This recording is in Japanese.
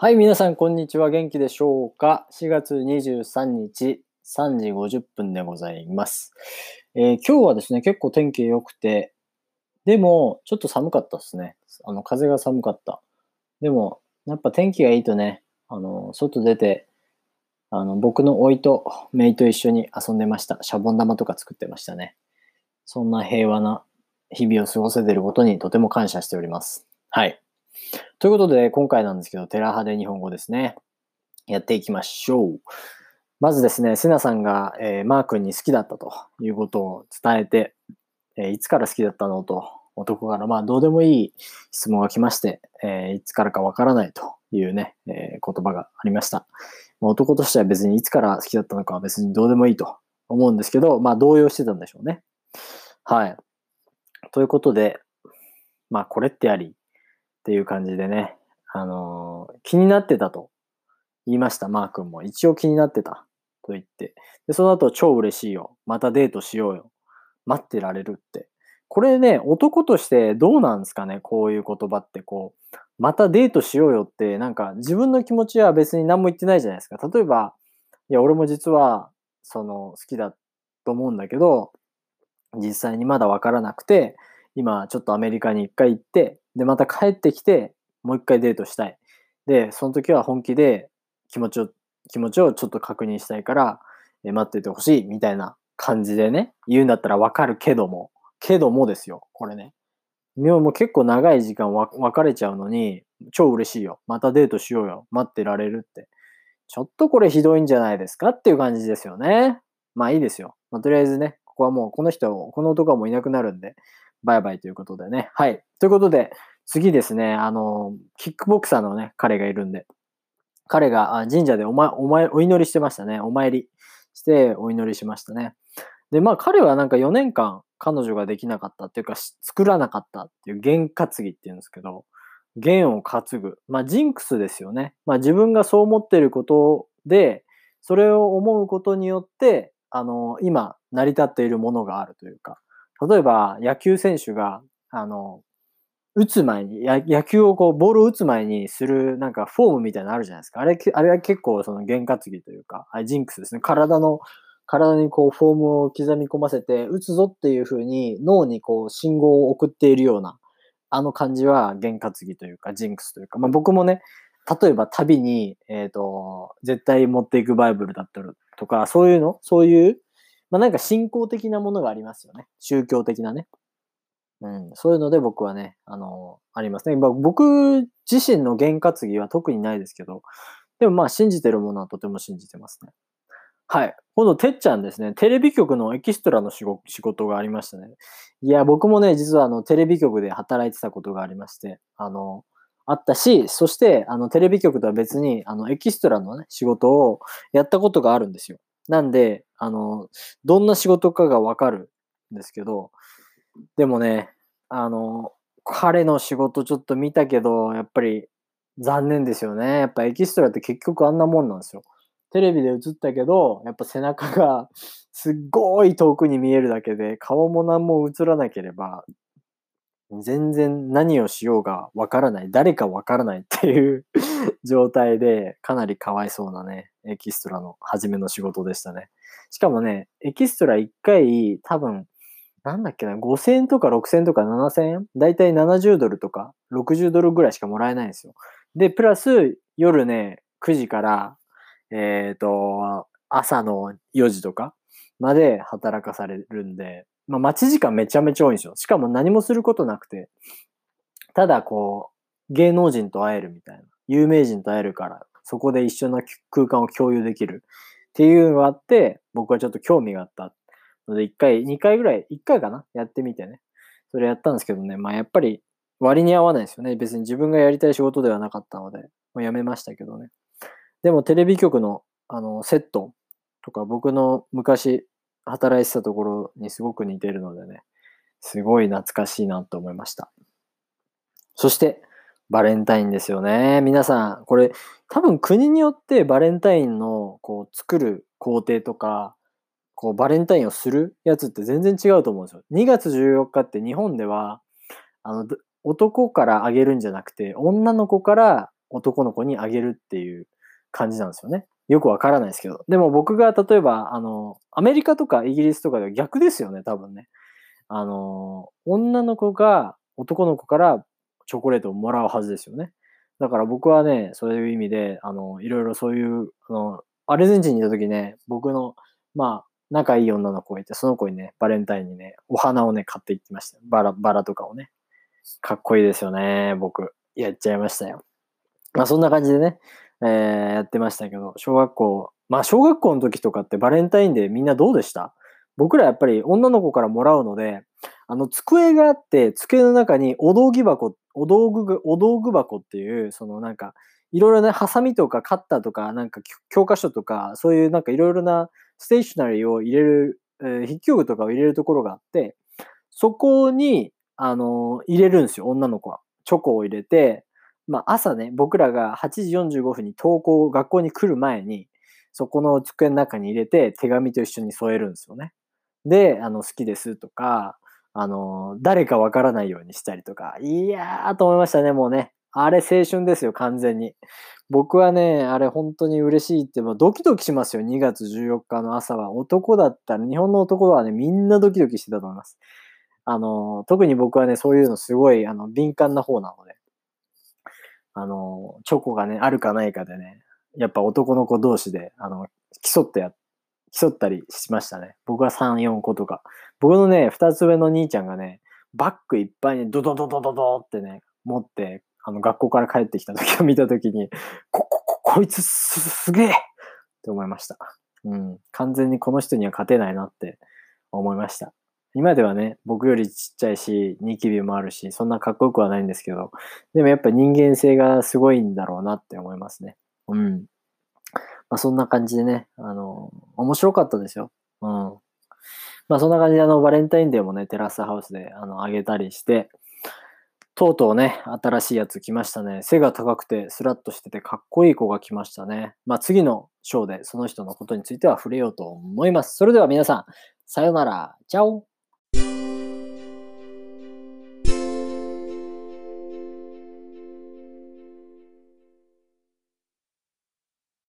はい、皆さん、こんにちは。元気でしょうか ?4 月23日、3時50分でございます。えー今日はですね、結構天気良くて、でも、ちょっと寒かったですね。あの、風が寒かった。でも、やっぱ天気がいいとね、あの、外出て、あの、僕の甥と姪と一緒に遊んでました。シャボン玉とか作ってましたね。そんな平和な日々を過ごせてることにとても感謝しております。はい。ということで、今回なんですけど、テラハで日本語ですね。やっていきましょう。まずですね、セナさんが、えーマー君に好きだったということを伝えて、えーいつから好きだったのと、男から、まあ、どうでもいい質問が来まして、えーいつからかわからないというね、えー言葉がありました。まあ男としては別にいつから好きだったのかは別にどうでもいいと思うんですけど、まあ、動揺してたんでしょうね。はい。ということで、まあ、これってあり、ていう感じでね、あのー気になってたと言いました、マー君も。一応気になってたと言って。で、その後、超嬉しいよ。またデートしようよ。待ってられるって。これね、男としてどうなんですかね？こういう言葉って、こう、またデートしようよって、なんか自分の気持ちは別に何も言ってないじゃないですか。例えば、いや、俺も実は、その、好きだと思うんだけど、実際にまだわからなくて、今ちょっとアメリカに一回行って、で、また帰ってきて、もう一回デートしたい。で、その時は本気で気持ちを、気持ちをちょっと確認したいから、え待っててほしい、みたいな感じでね、言うんだったらわかるけども、けどもですよ、これね。でももう結構長い時間わ別れちゃうのに、超嬉しいよ。またデートしようよ。待ってられるって。ちょっとこれひどいんじゃないですかっていう感じですよね。まあいいですよ。まあ、とりあえずね、ここはもうこの人、この男はもういなくなるんで、バイバイということでね。はい。ということで、次ですね、あの、キックボクサーのね、彼がいるんで、彼が神社でお前、お前、お祈りしてましたね。お参りしてお祈りしましたね。で、まあ彼はなんか4年間彼女ができなかったっていうか、作らなかったっていう弦担ぎっていうんですけど、弦を担ぐ。まあジンクスですよね。まあ自分がそう思っていることで、それを思うことによって、あの、今成り立っているものがあるというか、例えば野球選手が、あの、打つ前に、野球をこう、ボールを打つ前にする、なんかフォームみたいなのあるじゃないですか。あれ、あれは結構その弦担ぎというか、あジンクスですね。体の、体にこうフォームを刻み込ませて、打つぞっていう風に脳にこう信号を送っているような、あの感じは弦担ぎというか、ジンクスというか、まあ僕もね、例えば旅に、えっ、と、絶対持っていくバイブルだったりとか、そういうのそういう、まあなんか信仰的なものがありますよね。宗教的なね。うん、そういうので僕はね、あのありますね。まあ僕自身の験担ぎは特にないですけど、でもまあ信じてるものはとても信じてますね。はい。今度、てっちゃんですね。テレビ局のエキストラの仕仕事がありましたね。いや、僕もね、実はあの、テレビ局で働いてたことがありまして、あの、あったし、そして、あの、テレビ局とは別に、あの、エキストラのね、仕事をやったことがあるんですよ。なんで、あの、どんな仕事かがわかるんですけど、でもね、あの、彼の仕事ちょっと見たけど、やっぱり残念ですよね。やっぱエキストラって結局あんなもんなんですよ。テレビで映ったけど、やっぱ背中が すっごい遠くに見えるだけで、顔も何も映らなければ、全然何をしようがわからない、誰かわからないっていう 状態で、かなりかわいそうなね、エキストラの初めの仕事でしたね。しかもね、エキストラ1回多分、なんだっけな、5000円とか6000円とか7000円だいたい70ドルとか60ドルぐらいしかもらえないんですよ。で、プラス夜ね、9時から、えっ、と、朝の4時とかまで働かされるんで、まあ待ち時間めちゃめちゃ多いんですよ。しかも何もすることなくて、ただこう、芸能人と会えるみたいな。有名人と会えるから、そこで一緒の空間を共有できるっていうのがあって、僕はちょっと興味があったので、1回、2回ぐらい、1回かな？やってみてね。それやったんですけどね、まあやっぱり割に合わないですよね。別に自分がやりたい仕事ではなかったので、もうやめましたけどね。でもテレビ局のあのセットとか僕の昔働いてたところにすごく似てるのでね、すごい懐かしいなと思いました。そして、バレンタインですよね。皆さん、これ多分国によってバレンタインのこう作る工程とか、こうバレンタインをするやつって全然違うと思うんですよ。2月14日って日本では、あの、男からあげるんじゃなくて、女の子から男の子にあげるっていう感じなんですよね。よくわからないですけど。でも僕が例えば、あの、アメリカとかイギリスとかでは逆ですよね、多分ね。あの、女の子が男の子からチョコレートをもらうはずですよね。だから僕はね、そういう意味で、あの、いろいろそういう、あの、アルゼンチンにいた時ね、僕の、まあ、仲いい女の子がいて、その子にね、バレンタインにね、お花をね、買っていきました。バラ、バラとかをね。かっこいいですよね、僕。やっちゃいましたよ。まあそんな感じでね、えー、やってましたけど、小学校、まあ小学校の時とかってバレンタインデーみんなどうでした？僕らやっぱり女の子からもらうので、あの机があって、机の中にお道具箱、お道具、お道具箱っていう、そのなんか、いろいろね、ハサミとかカッターとか、なんか教科書とか、そういうなんかいろいろなステーショナリーを入れる、えー、筆記具とかを入れるところがあって、そこに、あのー、入れるんですよ、女の子は。チョコを入れて、まあ朝ね、僕らが8時45分に登校、学校に来る前に、そこの机の中に入れて手紙と一緒に添えるんですよね。で、あの、好きですとか、あの、誰かわからないようにしたりとか、いやーと思いましたね、もうね。あれ青春ですよ、完全に。僕はね、あれ本当に嬉しいって、もうドキドキしますよ、2月14日の朝は。男だったら、日本の男はね、みんなドキドキしてたと思います。あの、特に僕はね、そういうのすごい、あの、敏感な方なので。あの、チョコがね、あるかないかでね、やっぱ男の子同士で、あの、競ってやっ、競ったりしましたね。僕は3、4個とか。僕のね、2つ上の兄ちゃんがね、バッグいっぱいにドドドドドドってね、持って、あの、学校から帰ってきた時を見た時に、こ、こ、こ、こいつす、すげえって思いました。うん。完全にこの人には勝てないなって思いました。今ではね、僕よりちっちゃいし、ニキビもあるし、そんなかっこよくはないんですけど、でもやっぱ人間性がすごいんだろうなって思いますね。うん。まあそんな感じでね、あの、面白かったですよ。うん。まあそんな感じであの、バレンタインデーもね、テラスハウスであの、あげたりして、とうとうね、新しいやつ来ましたね。背が高くてスラッとしててかっこいい子が来ましたね。まあ次のショーでその人のことについては触れようと思います。それでは皆さん、さよなら。チャオ